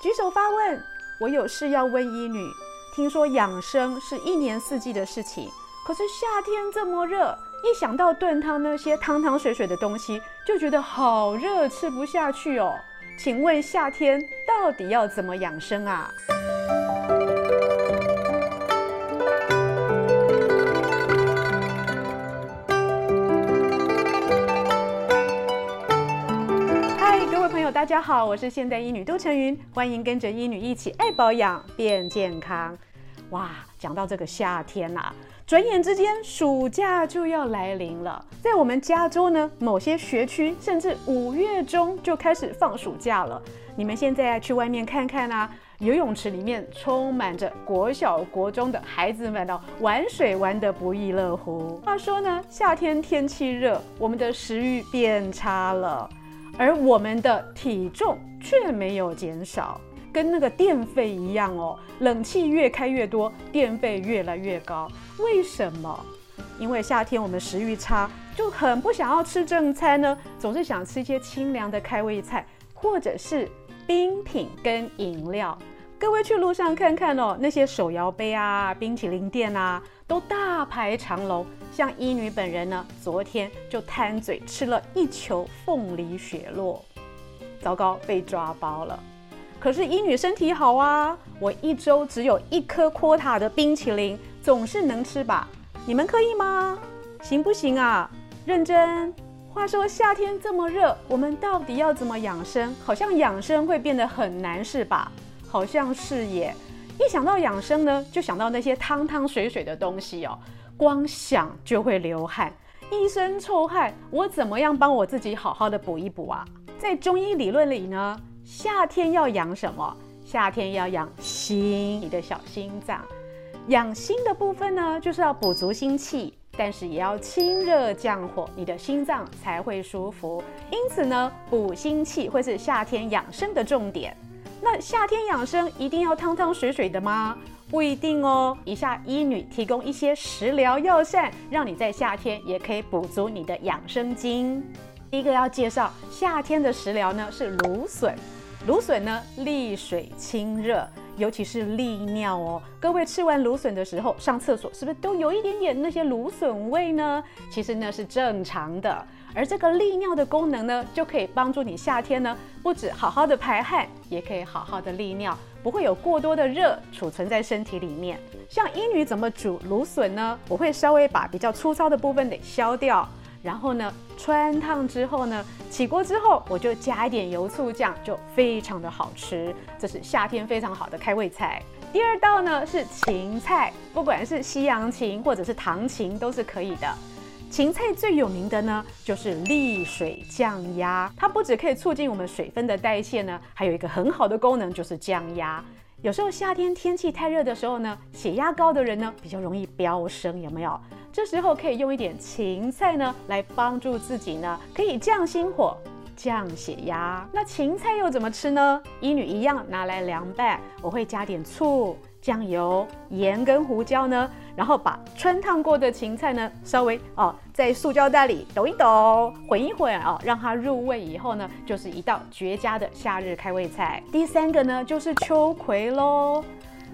举手发问，我有事要问医女。听说养生是一年四季的事情，可是夏天这么热，一想到炖汤那些汤汤水水的东西，就觉得好热，吃不下去哦。请问夏天到底要怎么养生啊？大家好，我是现代医女杜成云，欢迎跟着医女一起爱保养变健康。哇，讲到这个夏天呐、啊，转眼之间暑假就要来临了。在我们加州呢，某些学区甚至五月中就开始放暑假了。你们现在去外面看看啊，游泳池里面充满着国小、国中的孩子们哦，玩水玩得不亦乐乎。话说呢，夏天天气热，我们的食欲变差了，而我们的体重却没有减少。跟那个电费一样哦，冷气越开越多，电费越来越高。为什么？因为夏天我们食欲差，就很不想要吃正餐呢，总是想吃一些清凉的开胃菜，或者是冰品跟饮料。各位去路上看看哦，那些手摇杯啊、冰淇淋店啊，都大排长龙。像伊女本人呢，昨天就贪嘴吃了一球凤梨雪落，糟糕，被抓包了。可是伊女身体好啊，我一周只有一颗 quota 的冰淇淋，总是能吃吧？你们可以吗？行不行啊？认真。话说夏天这么热，我们到底要怎么养生？好像养生会变得很难，是吧？好像是耶。一想到养生呢，就想到那些汤汤水水的东西哦，光想就会流汗，一身臭汗，我怎么样帮我自己好好的补一补啊？在中医理论里呢，夏天要养什么？夏天要养心，你的小心脏。养心的部分呢，就是要补足心气，但是也要清热降火，你的心脏才会舒服。因此呢，补心气会是夏天养生的重点。那夏天养生一定要汤汤水水的吗？不一定哦。以下医女提供一些食疗药膳，让你在夏天也可以补足你的养生精。第一个要介绍夏天的食疗呢，是芦笋。芦笋呢，利水清热，尤其是利尿哦。各位吃完芦笋的时候，上厕所是不是都有一点点那些芦笋味呢？其实那是正常的。而这个利尿的功能呢，就可以帮助你夏天呢，不止好好的排汗，也可以好好的利尿，不会有过多的热储存在身体里面。像英女怎么煮芦笋呢？我会稍微把比较粗糙的部分给削掉。然后呢，汆烫之后呢，起锅之后我就加一点油醋酱，就非常的好吃。这是夏天非常好的开胃菜。第二道呢是芹菜，不管是西洋芹或者是唐芹都是可以的。芹菜最有名的呢就是利水降压，它不只可以促进我们水分的代谢呢，还有一个很好的功能就是降压。有时候夏天天气太热的时候呢，血压高的人呢比较容易飙升，有没有？这时候可以用一点芹菜呢，来帮助自己呢，可以降心火、降血压。那芹菜又怎么吃呢？一女一样拿来凉拌，我会加点醋、酱油、盐跟胡椒呢，然后把汆烫过的芹菜呢，稍微哦在塑胶袋里抖一抖，混一混哦，让它入味以后呢，就是一道绝佳的夏日开胃菜。第三个呢，就是秋葵喽。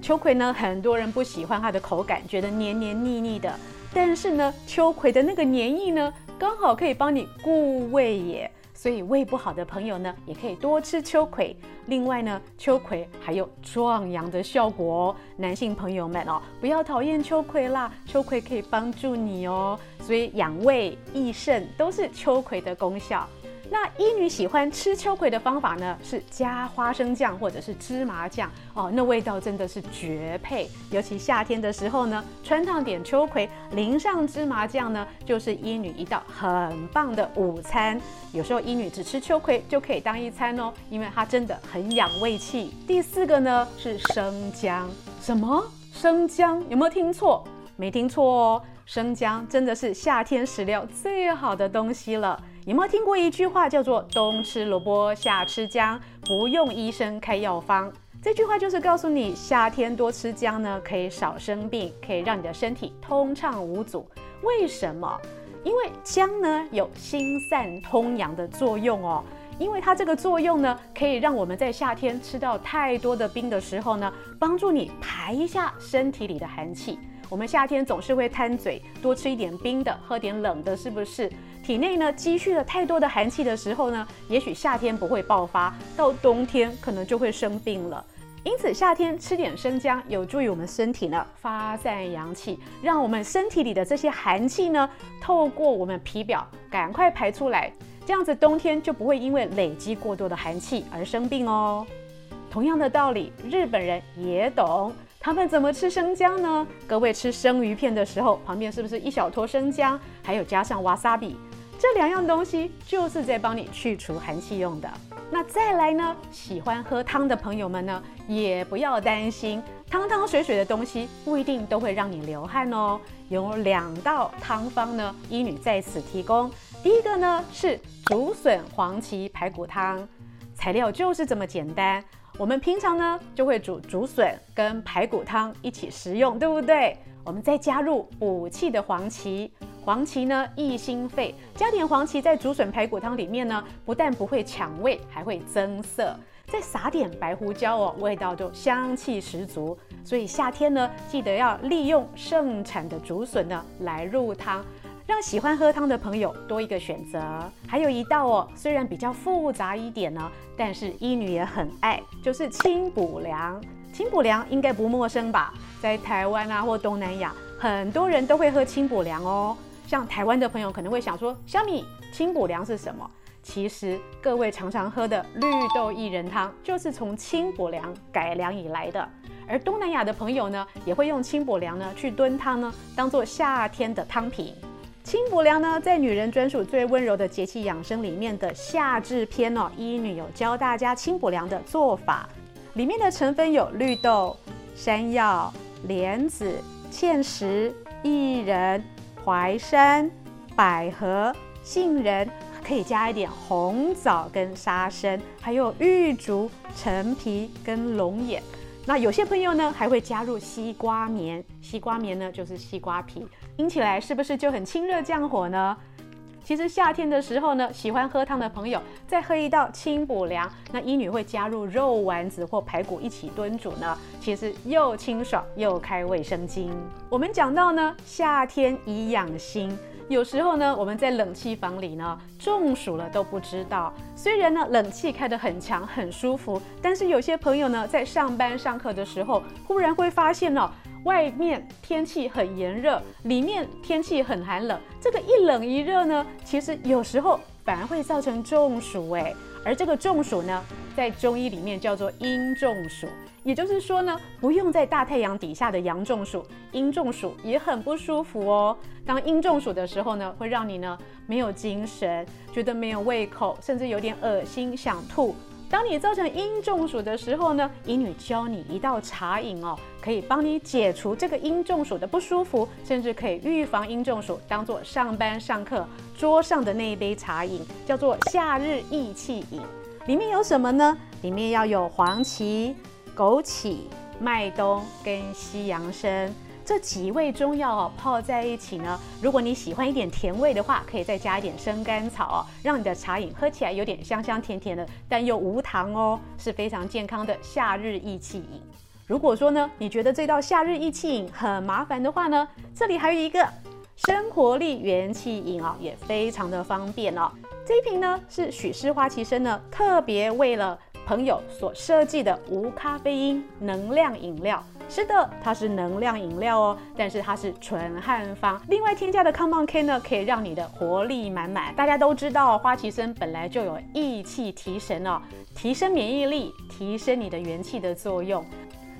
秋葵呢，很多人不喜欢它的口感，觉得黏黏腻腻的。但是呢，秋葵的那个黏液呢，刚好可以帮你固胃耶。所以胃不好的朋友呢，也可以多吃秋葵。另外呢，秋葵还有壮阳的效果哦。男性朋友们哦，不要讨厌秋葵啦，秋葵可以帮助你哦。所以养胃益肾都是秋葵的功效。那医女喜欢吃秋葵的方法呢，是加花生酱或者是芝麻酱哦，那味道真的是绝配。尤其夏天的时候呢，穿上点秋葵，淋上芝麻酱呢，就是医女一道很棒的午餐。有时候医女只吃秋葵就可以当一餐哦，因为它真的很养胃气。第四个呢是生姜，什么生姜？有没有听错？没听错哦，生姜真的是夏天食疗最好的东西了。有没有听过一句话叫做“冬吃萝卜，夏吃姜，不用医生开药方”？这句话就是告诉你，夏天多吃姜呢，可以少生病，可以让你的身体通畅无阻。为什么？因为姜呢有辛散通阳的作用哦。因为它这个作用呢，可以让我们在夏天吃到太多的冰的时候呢，帮助你排一下身体里的寒气。我们夏天总是会贪嘴，多吃一点冰的，喝点冷的，是不是？体内呢积蓄了太多的寒气的时候呢，也许夏天不会爆发，到冬天可能就会生病了。因此，夏天吃点生姜，有助于我们身体呢发散阳气，让我们身体里的这些寒气呢，透过我们皮表赶快排出来，这样子冬天就不会因为累积过多的寒气而生病哦。同样的道理，日本人也懂。他们怎么吃生姜呢？各位吃生鱼片的时候，旁边是不是一小坨生姜，还有加上瓦萨比？这两样东西就是在帮你去除寒气用的。那再来呢，喜欢喝汤的朋友们呢，也不要担心，汤汤水水的东西不一定都会让你流汗哦。有两道汤方呢，医女在此提供。第一个呢是竹笋黄芪排骨汤，材料就是这么简单。我们平常呢就会煮竹笋跟排骨汤一起食用，对不对？我们再加入补气的黄芪，黄芪呢益心肺，加点黄芪在竹笋排骨汤里面呢，不但不会抢味，还会增色。再撒点白胡椒哦，味道就香气十足。所以夏天呢，记得要利用盛产的竹笋呢来入汤。让喜欢喝汤的朋友多一个选择，还有一道哦，虽然比较复杂一点呢，但是医女也很爱，就是清补凉。清补凉应该不陌生吧？在台湾啊或东南亚，很多人都会喝清补凉哦。像台湾的朋友可能会想说，小米清补凉是什么？其实各位常常喝的绿豆薏仁汤，就是从清补凉改良以来的。而东南亚的朋友呢，也会用清补凉呢去炖汤呢，当做夏天的汤品。清补凉呢，在女人专属最温柔的节气养生里面的夏至篇哦，医女有教大家清补凉的做法。里面的成分有绿豆、山药、莲子、芡实、薏仁、淮山、百合、杏仁，可以加一点红枣跟沙参，还有玉竹、陈皮跟龙眼。那有些朋友呢，还会加入西瓜棉，西瓜棉呢就是西瓜皮，听起来是不是就很清热降火呢？其实夏天的时候呢，喜欢喝汤的朋友再喝一道清补凉，那医女会加入肉丸子或排骨一起炖煮呢，其实又清爽又开卫生津。我们讲到呢，夏天宜养心。有时候呢，我们在冷气房里呢中暑了都不知道。虽然呢冷气开得很强很舒服，但是有些朋友呢在上班上课的时候，忽然会发现呢，外面天气很炎热，里面天气很寒冷。这个一冷一热呢，其实有时候反而会造成中暑诶。而这个中暑呢，在中医里面叫做阴中暑。也就是说呢，不用在大太阳底下的阳中暑，阴中暑也很不舒服哦。当阴中暑的时候呢，会让你呢没有精神，觉得没有胃口，甚至有点恶心想吐。当你造成阴中暑的时候呢，医女教你一道茶饮哦，可以帮你解除这个阴中暑的不舒服，甚至可以预防阴中暑，当做上班上课桌上的那一杯茶饮，叫做夏日益气饮。里面有什么呢？里面要有黄芪。枸杞、麦冬跟西洋参这几味中药哦，泡在一起呢。如果你喜欢一点甜味的话，可以再加一点生甘草哦，让你的茶饮喝起来有点香香甜甜的，但又无糖哦，是非常健康的夏日益气饮。如果说呢，你觉得这道夏日益气饮很麻烦的话呢，这里还有一个生活力元气饮哦，也非常的方便哦。这一瓶呢是许氏花旗参呢，特别为了。朋友所设计的无咖啡因能量饮料，是的，它是能量饮料哦，但是它是纯汉方。另外添加的康胖 K 呢，可以让你的活力满满。大家都知道，花旗参本来就有益气提神哦，提升免疫力，提升你的元气的作用。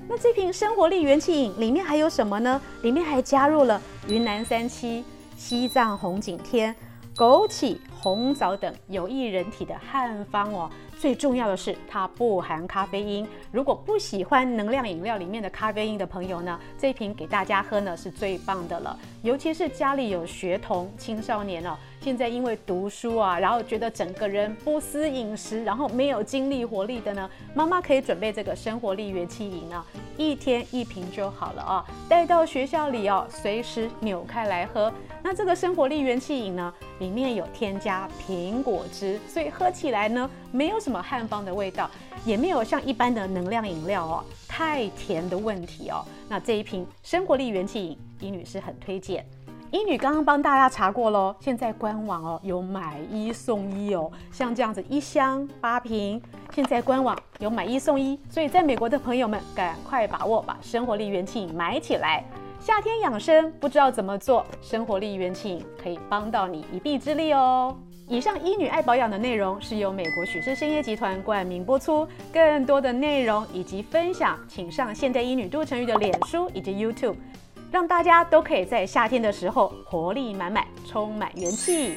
那这瓶生活力元气饮里面还有什么呢？里面还加入了云南三七、西藏红景天、枸杞、红枣等有益人体的汉方哦。最重要的是，它不含咖啡因。如果不喜欢能量饮料里面的咖啡因的朋友呢，这一瓶给大家喝呢是最棒的了。尤其是家里有学童、青少年哦，现在因为读书啊，然后觉得整个人不思饮食，然后没有精力活力的呢，妈妈可以准备这个生活力元气饮啊，一天一瓶就好了啊，带到学校里哦，随时扭开来喝。那这个生活力元气饮呢，里面有添加苹果汁，所以喝起来呢，没有什么汉方的味道，也没有像一般的能量饮料哦太甜的问题哦。那这一瓶生活力元气饮，医女士很推荐。医女刚刚帮大家查过喽，现在官网哦有买一送一哦，像这样子一箱八瓶，现在官网有买一送一，所以在美国的朋友们赶快把握，把生活力元气买起来。夏天养生不知道怎么做，生活力元气可以帮到你一臂之力哦。以上医女爱保养的内容是由美国许氏参业集团冠名播出，更多的内容以及分享，请上现代医女杜成瑜的脸书以及 YouTube。让大家都可以在夏天的时候活力满满，充满元气。